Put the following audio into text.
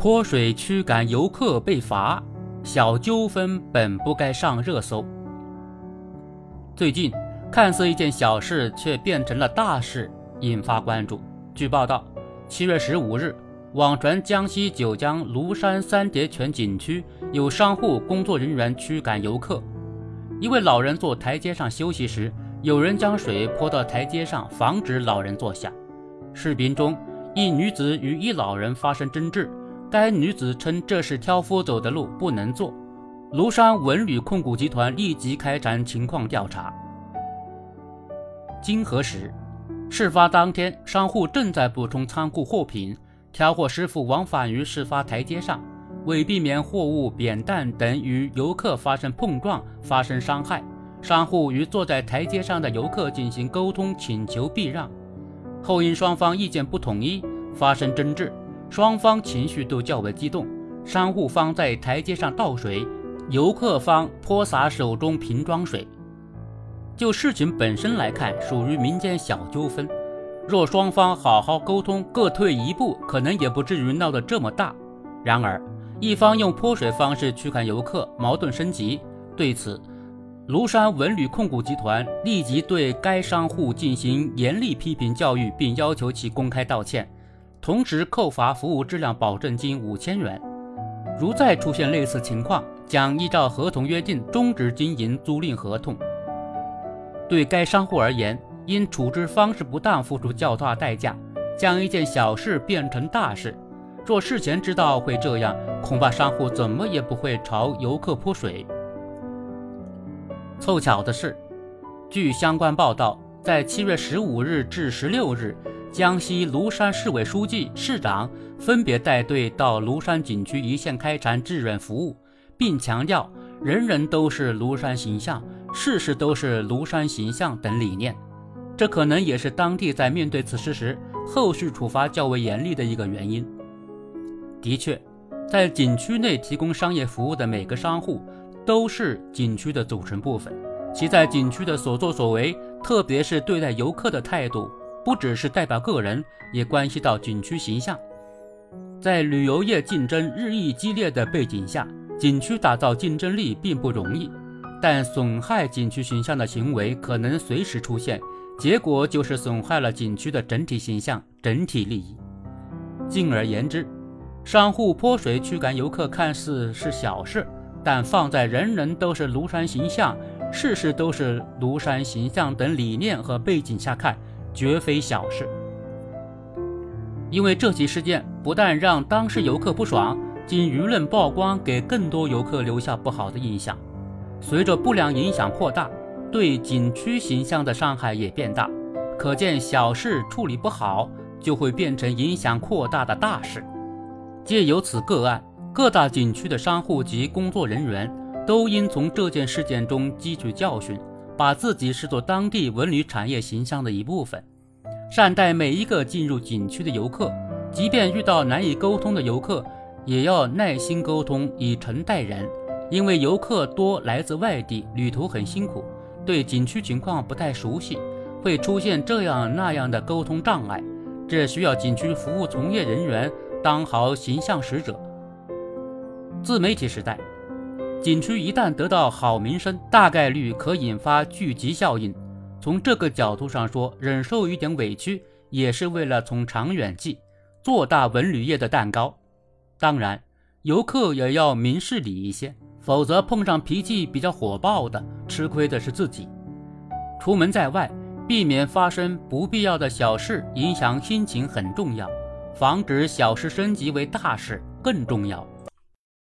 泼水驱赶游客被罚，小纠纷本不该上热搜。最近，看似一件小事，却变成了大事，引发关注。据报道，七月十五日，网传江西九江庐山三叠泉景区有商户工作人员驱赶游客。一位老人坐台阶上休息时，有人将水泼到台阶上，防止老人坐下。视频中，一女子与一老人发生争执。该女子称这是挑夫走的路，不能坐。庐山文旅控股集团立即开展情况调查。经核实，事发当天，商户正在补充仓库货品，挑货师傅往返于事发台阶上，为避免货物扁担等与游客发生碰撞发生伤害，商户与坐在台阶上的游客进行沟通，请求避让。后因双方意见不统一，发生争执。双方情绪都较为激动，商户方在台阶上倒水，游客方泼洒手中瓶装水。就事情本身来看，属于民间小纠纷。若双方好好沟通，各退一步，可能也不至于闹得这么大。然而，一方用泼水方式驱赶游客，矛盾升级。对此，庐山文旅控股集团立即对该商户进行严厉批评教育，并要求其公开道歉。同时扣罚服务质量保证金五千元，如再出现类似情况，将依照合同约定终止经营租赁合同。对该商户而言，因处置方式不当付出较大代价，将一件小事变成大事。若事前知道会这样，恐怕商户怎么也不会朝游客泼水。凑巧的是，据相关报道，在七月十五日至十六日。江西庐山市委书记、市长分别带队到庐山景区一线开展志愿服务，并强调“人人都是庐山形象，事事都是庐山形象”等理念。这可能也是当地在面对此事时后续处罚较为严厉的一个原因。的确，在景区内提供商业服务的每个商户都是景区的组成部分，其在景区的所作所为，特别是对待游客的态度。不只是代表个人，也关系到景区形象。在旅游业竞争日益激烈的背景下，景区打造竞争力并不容易。但损害景区形象的行为可能随时出现，结果就是损害了景区的整体形象、整体利益。进而言之，商户泼水驱赶游客看似是小事，但放在“人人都是庐山形象，事事都是庐山形象”等理念和背景下看。绝非小事，因为这起事件不但让当事游客不爽，经舆论曝光，给更多游客留下不好的印象。随着不良影响扩大，对景区形象的伤害也变大。可见，小事处理不好，就会变成影响扩大的大事。借由此个案，各大景区的商户及工作人员都应从这件事件中汲取教训。把自己视作当地文旅产业形象的一部分，善待每一个进入景区的游客，即便遇到难以沟通的游客，也要耐心沟通，以诚待人。因为游客多来自外地，旅途很辛苦，对景区情况不太熟悉，会出现这样那样的沟通障碍，这需要景区服务从业人员当好形象使者。自媒体时代。景区一旦得到好名声，大概率可引发聚集效应。从这个角度上说，忍受一点委屈也是为了从长远计，做大文旅业的蛋糕。当然，游客也要明事理一些，否则碰上脾气比较火爆的，吃亏的是自己。出门在外，避免发生不必要的小事，影响心情很重要。防止小事升级为大事更重要。